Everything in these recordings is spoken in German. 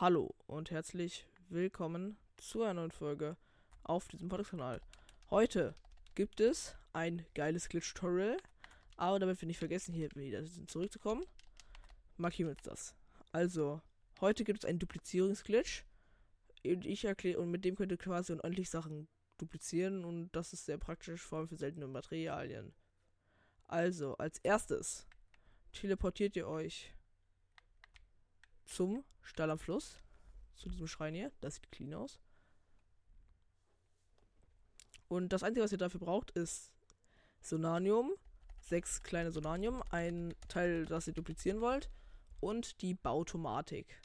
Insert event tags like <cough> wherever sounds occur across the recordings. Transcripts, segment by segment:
Hallo und herzlich willkommen zu einer neuen Folge auf diesem Podcast-Kanal. Heute gibt es ein geiles Glitch-Tutorial, aber damit wir nicht vergessen, hier wieder zurückzukommen, markieren wir uns das. Also, heute gibt es einen Duplizierungsglitch und ich erkläre, und mit dem könnt ihr quasi unendlich Sachen duplizieren und das ist sehr praktisch, vor allem für seltene Materialien. Also, als erstes teleportiert ihr euch zum Stall am Fluss. Zu diesem Schrein hier. Das sieht clean aus. Und das Einzige, was ihr dafür braucht, ist Sonanium. Sechs kleine Sonanium. Ein Teil, das ihr duplizieren wollt. Und die Bautomatik.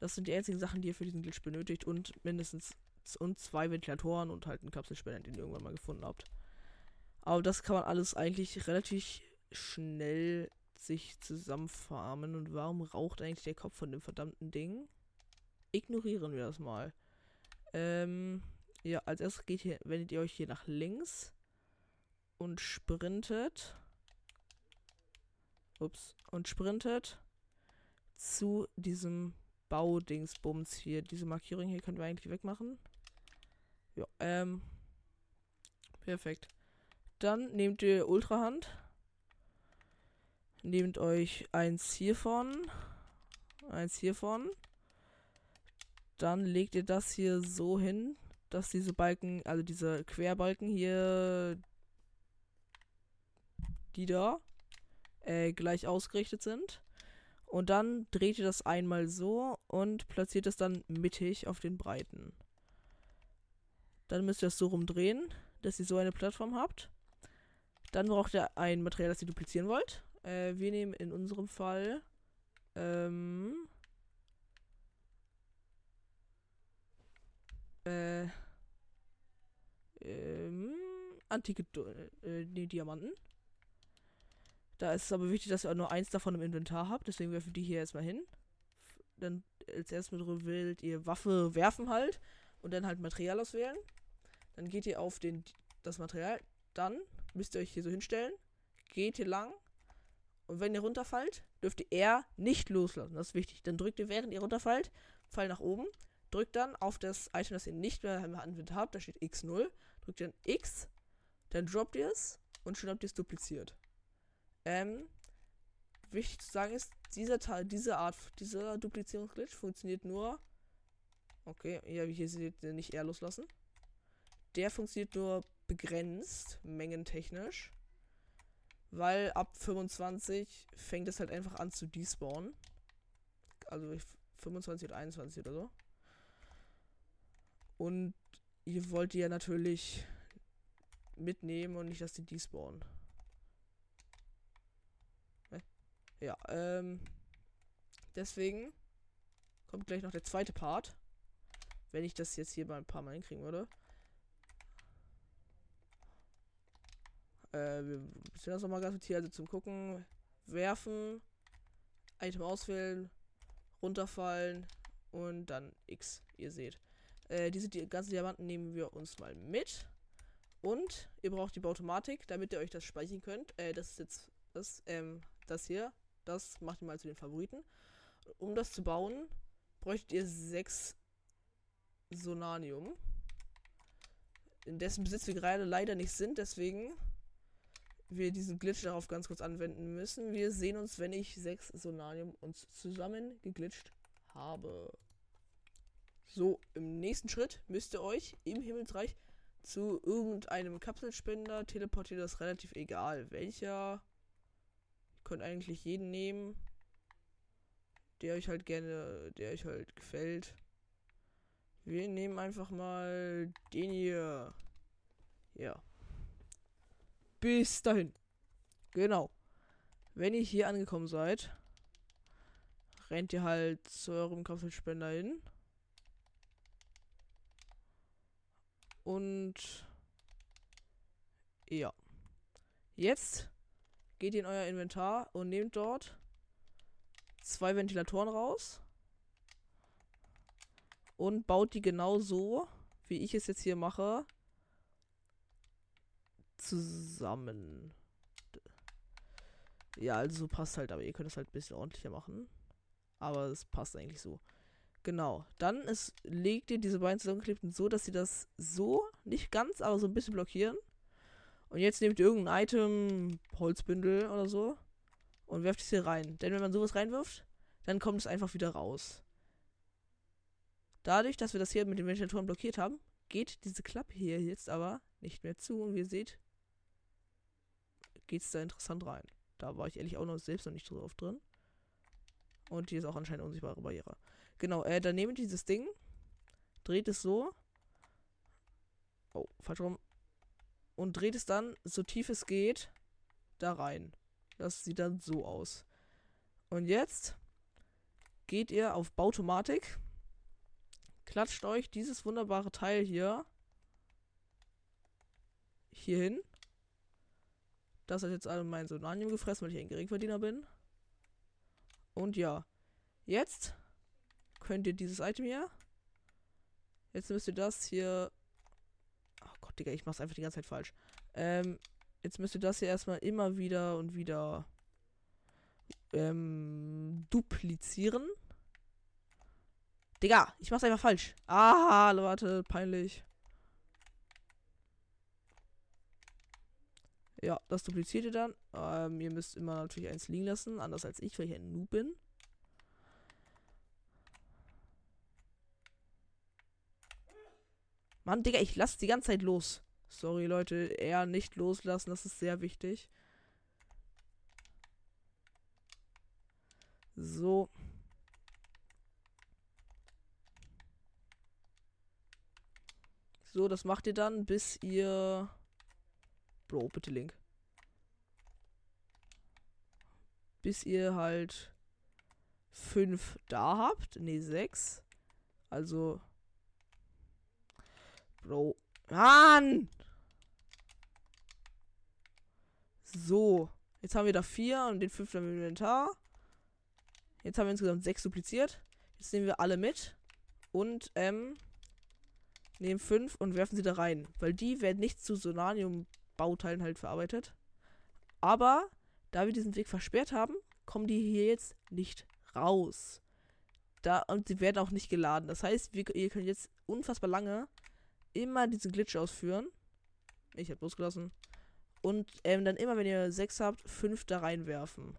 Das sind die einzigen Sachen, die ihr für diesen Glitch benötigt. Und mindestens und zwei Ventilatoren und halt einen Kapselspender, den ihr irgendwann mal gefunden habt. Aber das kann man alles eigentlich relativ schnell sich zusammenfarmen. Und warum raucht eigentlich der Kopf von dem verdammten Ding? Ignorieren wir das mal. Ähm, ja, als erstes geht hier, wendet ihr euch hier nach links und sprintet. Ups. Und sprintet zu diesem Baudingsbums hier. Diese Markierung hier können wir eigentlich wegmachen. Ja, ähm. Perfekt. Dann nehmt ihr Ultrahand Nehmt euch eins hiervon. Eins hiervon. Dann legt ihr das hier so hin, dass diese Balken, also diese Querbalken hier, die da, äh, gleich ausgerichtet sind. Und dann dreht ihr das einmal so und platziert es dann mittig auf den Breiten. Dann müsst ihr das so rumdrehen, dass ihr so eine Plattform habt. Dann braucht ihr ein Material, das ihr duplizieren wollt. Äh, wir nehmen in unserem Fall ähm, äh, ähm, antike äh, nee, Diamanten. Da ist es aber wichtig, dass ihr nur eins davon im Inventar habt. Deswegen werfen die hier erstmal hin. Dann als erstes wählt ihr Waffe werfen halt. Und dann halt Material auswählen. Dann geht ihr auf den, das Material. Dann müsst ihr euch hier so hinstellen. Geht hier lang. Und wenn ihr runterfallt, dürft ihr R nicht loslassen. Das ist wichtig. Dann drückt ihr, während ihr runterfallt, Fall nach oben. Drückt dann auf das Item, das ihr nicht mehr im Inventar habt. Da steht X0. Drückt dann X. Dann droppt ihr es. Und schon habt ihr es dupliziert. Ähm, wichtig zu sagen ist, dieser Teil, diese Art, dieser Duplizierungsglitch funktioniert nur. Okay, ja, wie hier seht ihr nicht R loslassen. Der funktioniert nur begrenzt, mengentechnisch. Weil ab 25 fängt es halt einfach an zu despawnen. Also 25 oder 21 oder so. Und ihr wollt die ja natürlich mitnehmen und nicht, dass die despawnen. Ja, ähm. Deswegen kommt gleich noch der zweite Part. Wenn ich das jetzt hier mal ein paar Mal hinkriegen würde. Äh, wir sind das nochmal ganz hier, also zum Gucken. Werfen, Item auswählen, runterfallen und dann X, ihr seht. Äh, diese die ganzen Diamanten nehmen wir uns mal mit. Und ihr braucht die Bautomatik, damit ihr euch das speichern könnt. Äh, das ist jetzt das, ähm, das hier. Das macht ihr mal zu den Favoriten. Um das zu bauen, bräuchtet ihr sechs Sonanium. In dessen Besitz wir gerade leider nicht sind, deswegen wir diesen Glitch darauf ganz kurz anwenden müssen. Wir sehen uns, wenn ich sechs Sonanium uns zusammen geglitscht habe. So, im nächsten Schritt müsst ihr euch im Himmelsreich zu irgendeinem Kapselspender teleportieren. Das ist relativ egal, welcher. Ihr könnt eigentlich jeden nehmen, der euch halt gerne, der euch halt gefällt. Wir nehmen einfach mal den hier. Ja bis dahin. Genau. Wenn ihr hier angekommen seid, rennt ihr halt zu eurem Kapselspender hin. Und ja. Jetzt geht ihr in euer Inventar und nehmt dort zwei Ventilatoren raus und baut die genau so, wie ich es jetzt hier mache, zusammen. Ja, also passt halt, aber ihr könnt es halt ein bisschen ordentlicher machen. Aber es passt eigentlich so. Genau. Dann ist, legt ihr diese beiden zusammengeklebten so, dass sie das so, nicht ganz, aber so ein bisschen blockieren. Und jetzt nehmt ihr irgendein Item, Holzbündel oder so, und werft es hier rein. Denn wenn man sowas reinwirft, dann kommt es einfach wieder raus. Dadurch, dass wir das hier mit den Ventilatoren blockiert haben, geht diese Klappe hier jetzt aber nicht mehr zu. Und wie ihr seht, geht es da interessant rein. Da war ich ehrlich auch noch selbst noch nicht so oft drin. Und hier ist auch anscheinend unsichtbare Barriere. Genau, äh, dann nehmt dieses Ding, dreht es so. Oh, falsch rum. Und dreht es dann, so tief es geht, da rein. Das sieht dann so aus. Und jetzt geht ihr auf Bautomatik, klatscht euch dieses wunderbare Teil hier hier hin. Das hat jetzt alle mein Sonanium gefressen, weil ich ein Geringverdiener bin. Und ja, jetzt könnt ihr dieses Item hier. Jetzt müsst ihr das hier. Oh Gott, Digga, ich mach's einfach die ganze Zeit falsch. Ähm, jetzt müsst ihr das hier erstmal immer wieder und wieder ähm, duplizieren. Digga, ich mach's einfach falsch. Ah, warte, peinlich. Ja, das dupliziert ihr dann. Ähm, ihr müsst immer natürlich eins liegen lassen, anders als ich, weil ich ein Noob bin. Mann, Digga, ich lasse die ganze Zeit los. Sorry, Leute, eher nicht loslassen, das ist sehr wichtig. So. So, das macht ihr dann, bis ihr... Bro, bitte Link. Bis ihr halt fünf da habt. Ne, sechs. Also Bro. Mann! So. Jetzt haben wir da vier und den fünften im Inventar. Jetzt haben wir insgesamt sechs dupliziert. Jetzt nehmen wir alle mit. Und, ähm, nehmen fünf und werfen sie da rein. Weil die werden nicht zu Sonanium-Bauteilen halt verarbeitet. Aber, da wir diesen Weg versperrt haben, kommen die hier jetzt nicht raus. Da, und sie werden auch nicht geladen. Das heißt, wir, ihr könnt jetzt unfassbar lange immer diesen Glitch ausführen. Ich habe losgelassen. Und ähm, dann immer, wenn ihr sechs habt, fünf da reinwerfen.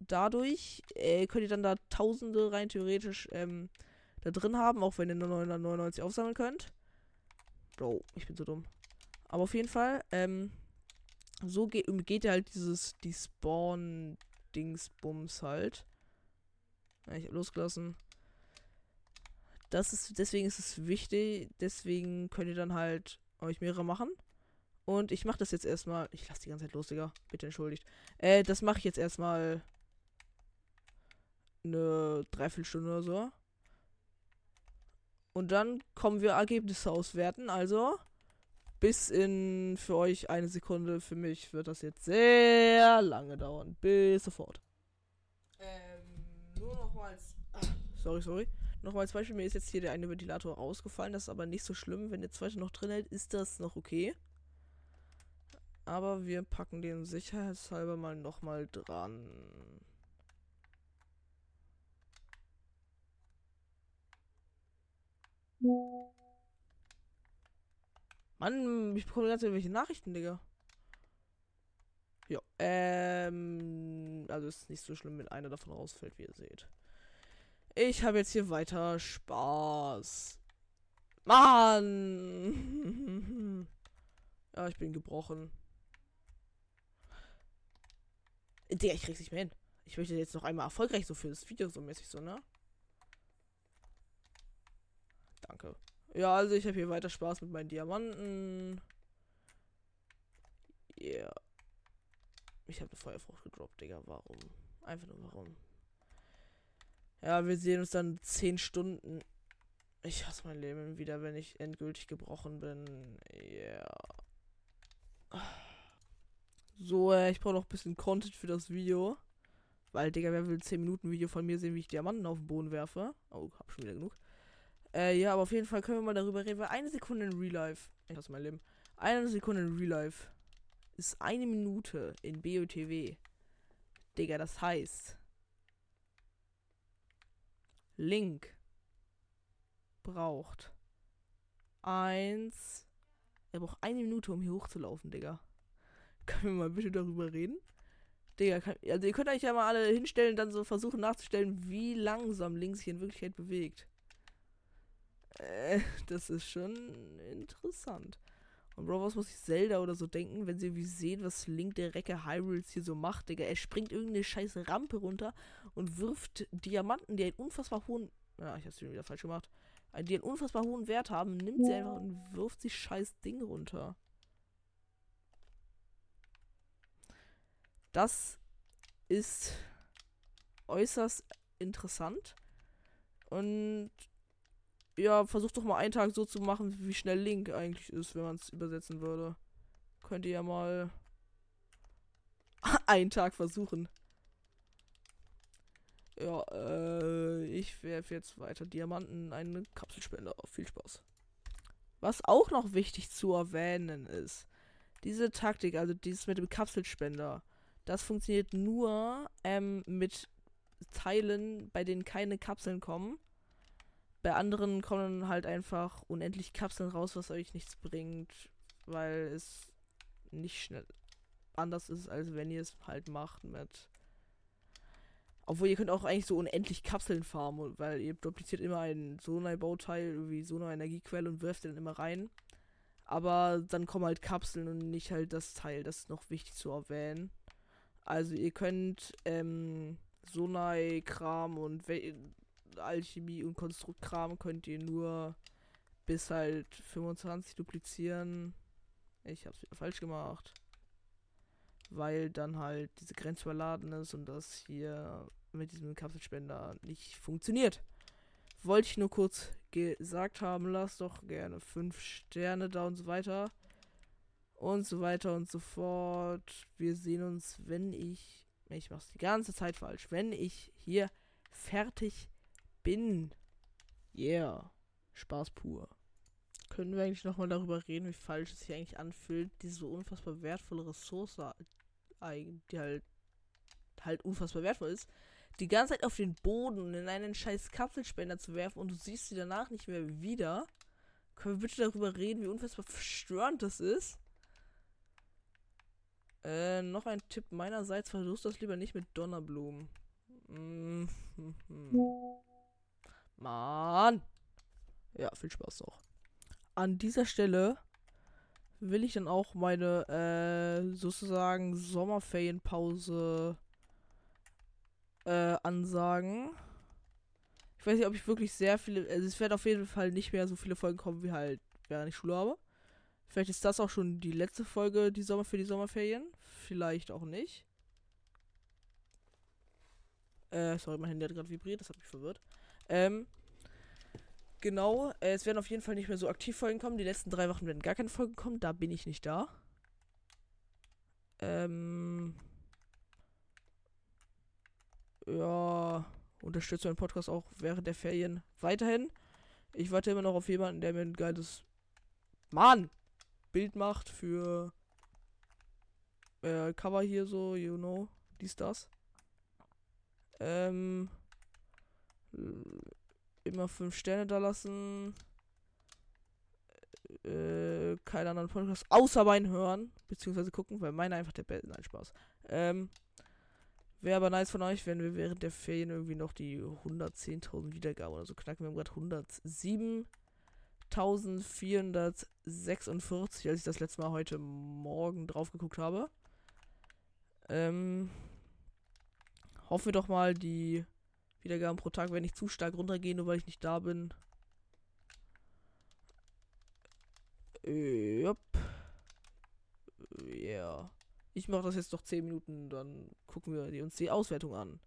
Dadurch äh, könnt ihr dann da Tausende rein theoretisch ähm, da drin haben, auch wenn ihr nur 999 aufsammeln könnt. Bro, ich bin so dumm. Aber auf jeden Fall, ähm, so geht, umgeht ihr halt dieses, die Spawn-Dingsbums halt. Ja, ich habe losgelassen das ist, deswegen ist es wichtig, deswegen könnt ihr dann halt euch mehrere machen. Und ich mache das jetzt erstmal. Ich lasse die ganze Zeit los, Digga. Bitte entschuldigt. Äh, das mache ich jetzt erstmal eine Dreiviertelstunde oder so. Und dann kommen wir Ergebnisse auswerten. Also bis in für euch eine Sekunde. Für mich wird das jetzt sehr lange dauern. Bis sofort. Ähm, nur nochmals. Sorry, sorry. Nochmal als Beispiel, mir ist jetzt hier der eine Ventilator rausgefallen. Das ist aber nicht so schlimm. Wenn der zweite noch drin hält, ist das noch okay. Aber wir packen den sicherheitshalber mal nochmal dran. Mann, ich bekomme ganz irgendwelche Nachrichten, Digga. Ja, ähm, also ist nicht so schlimm, wenn einer davon rausfällt, wie ihr seht. Ich habe jetzt hier weiter Spaß. Mann! <laughs> ja, ich bin gebrochen. Der, ich krieg's nicht mehr hin. Ich möchte jetzt noch einmal erfolgreich so für das Video so mäßig so, ne? Danke. Ja, also ich habe hier weiter Spaß mit meinen Diamanten. Yeah. Ich habe eine Feuerfrucht gedroppt, Digga. Warum? Einfach nur warum. Ja, wir sehen uns dann 10 Stunden. Ich hasse mein Leben wieder, wenn ich endgültig gebrochen bin. Ja. Yeah. So, äh, ich brauche noch ein bisschen Content für das Video. Weil, Digga, wer will 10 Minuten Video von mir sehen, wie ich Diamanten auf den Boden werfe? Oh, hab schon wieder genug. Äh, ja, aber auf jeden Fall können wir mal darüber reden, weil eine Sekunde in Real Life. Ich hasse mein Leben. Eine Sekunde in Real Life ist eine Minute in BOTW. Digga, das heißt, Link braucht eins. Er braucht eine Minute, um hier hochzulaufen, Digga. Können wir mal bitte darüber reden? Digga, kann, also ihr könnt euch ja mal alle hinstellen, dann so versuchen nachzustellen, wie langsam Link sich in Wirklichkeit bewegt. Äh, das ist schon interessant. Und Bro, was muss ich Zelda oder so denken, wenn sie wie sehen, was Link der Recke Hyrules hier so macht, Digga? Er springt irgendeine scheiße Rampe runter und wirft Diamanten, die einen unfassbar hohen. Ja, ich hab's wieder falsch gemacht. Die einen unfassbar hohen Wert haben, nimmt sie einfach und wirft sich scheiß Ding runter. Das ist äußerst interessant. Und ja, versucht doch mal einen Tag so zu machen, wie schnell Link eigentlich ist, wenn man es übersetzen würde. Könnt ihr ja mal <laughs> einen Tag versuchen. Ja, äh, ich werfe jetzt weiter Diamanten einen Kapselspender auf. Viel Spaß. Was auch noch wichtig zu erwähnen ist, diese Taktik, also dieses mit dem Kapselspender, das funktioniert nur ähm, mit Teilen, bei denen keine Kapseln kommen. Bei anderen kommen halt einfach unendlich Kapseln raus, was euch nichts bringt, weil es nicht schnell anders ist, als wenn ihr es halt macht mit. Obwohl ihr könnt auch eigentlich so unendlich Kapseln farmen, weil ihr dupliziert immer ein Sonai-Bauteil, irgendwie so eine Energiequelle und wirft den immer rein. Aber dann kommen halt Kapseln und nicht halt das Teil. Das ist noch wichtig zu erwähnen. Also ihr könnt ähm, Sonai-Kram und Alchemie und Konstruktkram könnt ihr nur bis halt 25 duplizieren. Ich hab's wieder falsch gemacht. Weil dann halt diese Grenze überladen ist und das hier mit diesem Kapselspender nicht funktioniert. Wollte ich nur kurz gesagt haben. Lasst doch gerne 5 Sterne da und so weiter. Und so weiter und so fort. Wir sehen uns, wenn ich. Ich mach's die ganze Zeit falsch. Wenn ich hier fertig bin. Yeah. Spaß pur. Können wir eigentlich nochmal darüber reden, wie falsch es sich eigentlich anfühlt, diese unfassbar wertvolle Ressource, die halt, halt unfassbar wertvoll ist, die ganze Zeit auf den Boden in einen scheiß Kapselspender zu werfen und du siehst sie danach nicht mehr wieder. Können wir bitte darüber reden, wie unfassbar verstörend das ist? Äh, noch ein Tipp meinerseits, versuch das lieber nicht mit Donnerblumen. Mm -hmm. Mann. Ja, viel Spaß auch. An dieser Stelle will ich dann auch meine äh, sozusagen Sommerferienpause äh, ansagen. Ich weiß nicht, ob ich wirklich sehr viele. Also es werden auf jeden Fall nicht mehr so viele Folgen kommen, wie halt während ich Schule habe. Vielleicht ist das auch schon die letzte Folge die Sommer für die Sommerferien. Vielleicht auch nicht. Äh, sorry, mein Handy hat gerade vibriert, das hat mich verwirrt. Ähm, genau, äh, es werden auf jeden Fall nicht mehr so aktiv Folgen kommen. Die letzten drei Wochen werden gar keine Folgen kommen. Da bin ich nicht da. Ähm. Ja, unterstütze meinen Podcast auch während der Ferien weiterhin. Ich warte immer noch auf jemanden, der mir ein geiles Mann Bild macht für äh, Cover hier so, you know, dies, das. Ähm, immer fünf Sterne da lassen. Äh, keine anderen Podcasts außer meinen hören, beziehungsweise gucken, weil meine einfach der beste. Nein, Spaß. Ähm, Wäre aber nice von euch, wenn wir während der Ferien irgendwie noch die 110.000 Wiedergaben oder so knacken. Wir haben gerade 107.446, als ich das letzte Mal heute Morgen drauf geguckt habe. Ähm, hoffen wir doch mal, die Wiedergaben pro Tag werden nicht zu stark runtergehen, nur weil ich nicht da bin. Ja. Yeah. Ich mache das jetzt noch 10 Minuten, dann gucken wir uns die Auswertung an.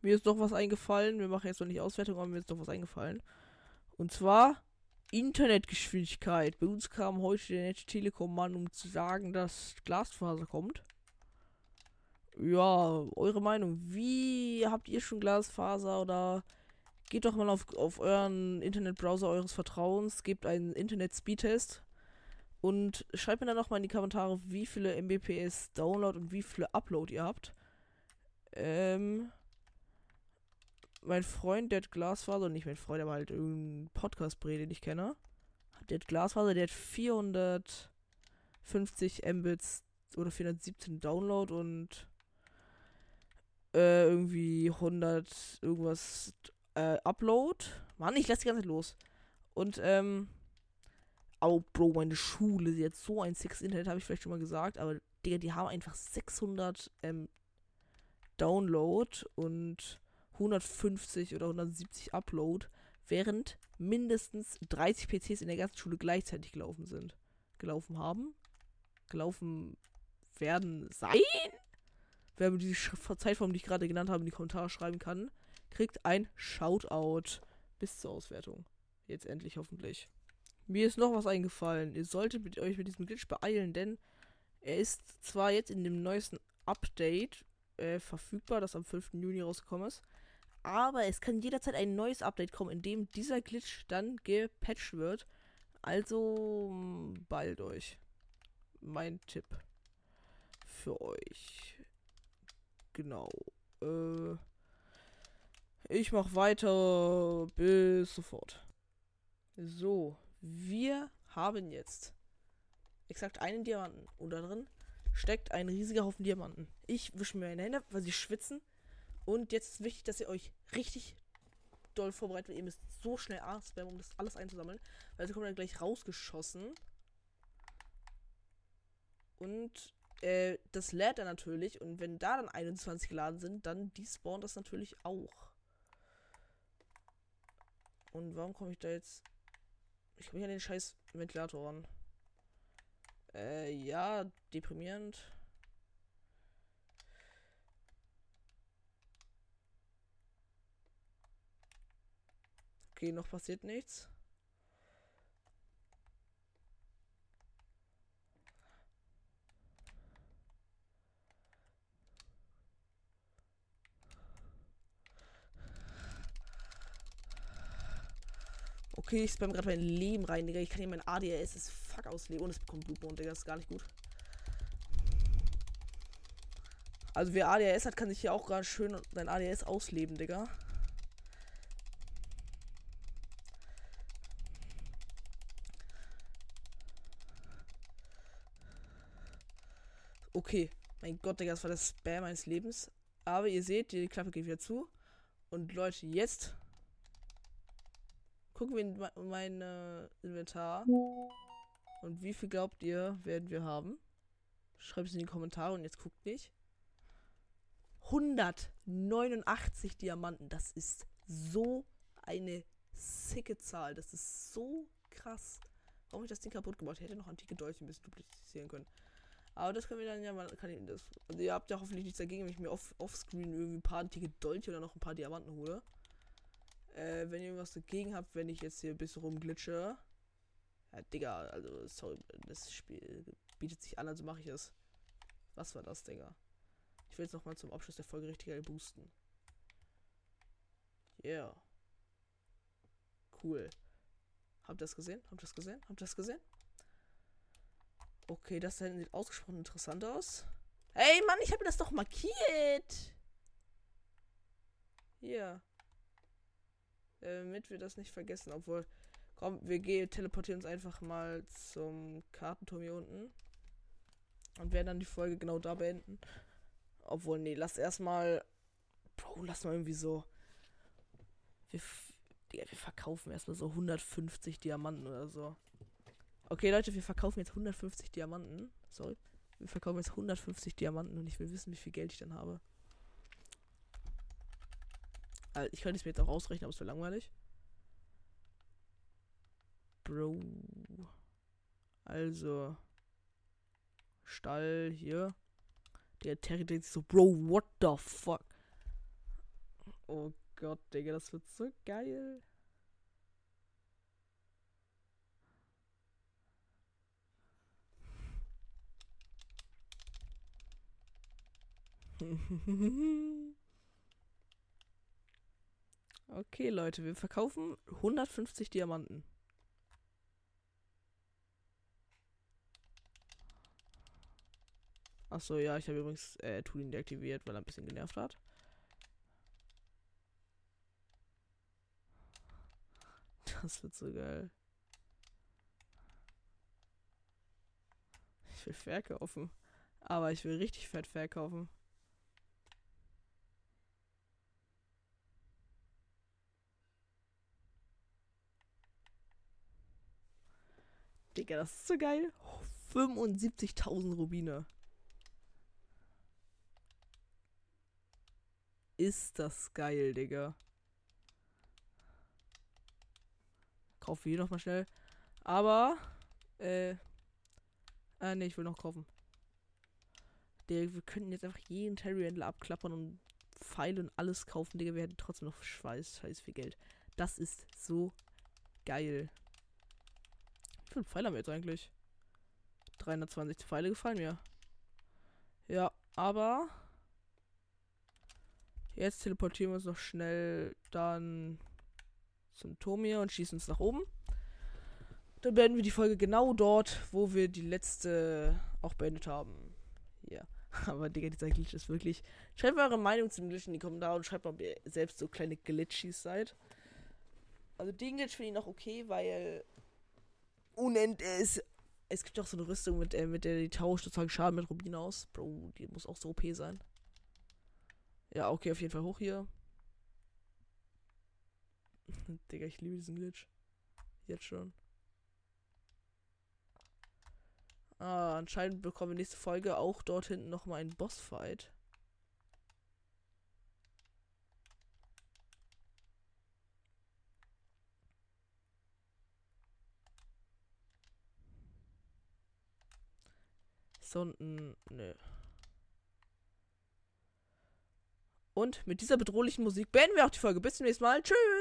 Mir ist doch was eingefallen. Wir machen jetzt noch nicht Auswertung, aber mir ist doch was eingefallen. Und zwar Internetgeschwindigkeit. Bei uns kam heute der Netz Telekom Mann, um zu sagen, dass Glasfaser kommt. Ja, eure Meinung. Wie habt ihr schon Glasfaser oder geht doch mal auf, auf euren Internetbrowser eures Vertrauens, gebt einen Internet-Speedtest und schreibt mir dann noch mal in die Kommentare, wie viele Mbps Download und wie viele Upload ihr habt. Ähm, mein Freund, der hat Glasfaser, nicht mein Freund, aber halt irgendein Podcast-Bre, den ich kenne. Der hat Glasfaser, der hat 450 Mbits oder 417 Download und äh, irgendwie 100 irgendwas äh, Upload. Mann, ich lasse die ganze Zeit los. Und, ähm, oh, Bro, meine Schule, sie hat so ein Six Internet, habe ich vielleicht schon mal gesagt, aber, Digga, die haben einfach 600 ähm, Download und 150 oder 170 Upload, während mindestens 30 PCs in der ganzen Schule gleichzeitig gelaufen sind. Gelaufen haben? Gelaufen werden sein? Wer mir diese Zeitform, die ich gerade genannt habe, in die Kommentare schreiben kann, kriegt ein Shoutout bis zur Auswertung. Jetzt endlich hoffentlich. Mir ist noch was eingefallen. Ihr solltet mit euch mit diesem Glitch beeilen, denn er ist zwar jetzt in dem neuesten Update äh, verfügbar, das am 5. Juni rausgekommen ist, aber es kann jederzeit ein neues Update kommen, in dem dieser Glitch dann gepatcht wird. Also bald euch. Mein Tipp für euch. Genau. Äh, ich mach weiter bis sofort. So, wir haben jetzt exakt einen Diamanten. Und da drin steckt ein riesiger Haufen Diamanten. Ich wische mir meine Hände, weil sie schwitzen. Und jetzt ist wichtig, dass ihr euch richtig doll vorbereitet. Ihr müsst so schnell A spammen, um das alles einzusammeln. Weil sie kommen dann gleich rausgeschossen. Und äh, das lädt er natürlich. Und wenn da dann 21 geladen sind, dann despawnt das natürlich auch. Und warum komme ich da jetzt. Ich komme hier an den scheiß Ventilator ran. Äh, ja, deprimierend. Okay, noch passiert nichts. Okay, ich spam gerade mein Leben rein, Digga. Ich kann hier mein ADS ist fuck ausleben und es bekommt Blutmond, Digga. Das ist gar nicht gut. Also wer ADS hat, kann sich hier auch gerade schön sein ADS ausleben, Digga. Okay. Mein Gott, Digga, das war das Spam meines Lebens. Aber ihr seht, die Klappe geht wieder zu. Und Leute, jetzt gucken wir in mein äh, Inventar. Und wie viel glaubt ihr, werden wir haben? Schreibt es in die Kommentare und jetzt guckt nicht. 189 Diamanten. Das ist so eine sicke Zahl. Das ist so krass. Warum ich das Ding kaputt gemacht? Ich hätte noch antike Dolche ein bisschen duplizieren können. Aber das können wir dann ja mal. Kann ich das, also ihr habt ja hoffentlich nichts dagegen, wenn ich mir off, offscreen irgendwie ein paar antike Dolche oder noch ein paar Diamanten hole. Äh, wenn ihr was dagegen habt, wenn ich jetzt hier ein bisschen rumglitsche. Ja, Digga, also, sorry, das Spiel bietet sich an, also mache ich es. Was war das, Digga? Ich will jetzt nochmal zum Abschluss der Folge richtig boosten. Yeah. Cool. Habt ihr das gesehen? Habt ihr das gesehen? Habt ihr das gesehen? Okay, das sieht ausgesprochen interessant aus. Hey, Mann, ich habe das doch markiert. Hier. Damit wir das nicht vergessen. Obwohl, komm, wir gehen, teleportieren uns einfach mal zum Kartenturm hier unten. Und werden dann die Folge genau da beenden. Obwohl, nee, lass erstmal. Bro, lass mal irgendwie so. Wir, ja, wir verkaufen erstmal so 150 Diamanten oder so. Okay, Leute, wir verkaufen jetzt 150 Diamanten. Sorry. Wir verkaufen jetzt 150 Diamanten und ich will wissen, wie viel Geld ich dann habe. Also ich könnte es mir jetzt auch ausrechnen, aber es wäre langweilig. Bro. Also. Stall hier. Der Terry denkt sich so, Bro, what the fuck? Oh Gott, Digga, das wird so geil. <laughs> Okay, Leute, wir verkaufen 150 Diamanten. Achso, ja, ich habe übrigens äh, Tulin deaktiviert, weil er ein bisschen genervt hat. Das wird so geil. Ich will verkaufen. Aber ich will richtig fett verkaufen. Digga, das ist so geil. 75.000 Rubine. Ist das geil, Digga. Kaufe hier nochmal schnell. Aber, äh, äh, nee, ich will noch kaufen. Der, wir könnten jetzt einfach jeden Terry abklappern und Pfeile und alles kaufen, Digga. Wir hätten trotzdem noch Schweiß, scheiß viel Geld. Das ist so geil. Viele Pfeile haben wir jetzt eigentlich? 320 Pfeile gefallen mir. Ja, aber jetzt teleportieren wir uns noch schnell dann zum Turm hier und schießen uns nach oben. Dann beenden wir die Folge genau dort, wo wir die letzte auch beendet haben. Ja. <laughs> Aber Digga, dieser Glitch ist wirklich. Schreibt eure Meinung zum Glitch in die Kommentare und schreibt mal, ob ihr selbst so kleine Glitchies seid. Also den Glitch finde ich noch okay, weil unend ist. Es gibt auch so eine Rüstung, mit, äh, mit der die tauscht sozusagen Schaden mit Rubin aus. Bro, die muss auch so OP sein. Ja, okay, auf jeden Fall hoch hier. <laughs> Digga, ich liebe diesen Glitch. Jetzt schon. Ah, anscheinend bekommen wir nächste Folge auch dort hinten nochmal einen Bossfight. So. Nö. Und mit dieser bedrohlichen Musik beenden wir auch die Folge. Bis zum nächsten Mal. Tschüss.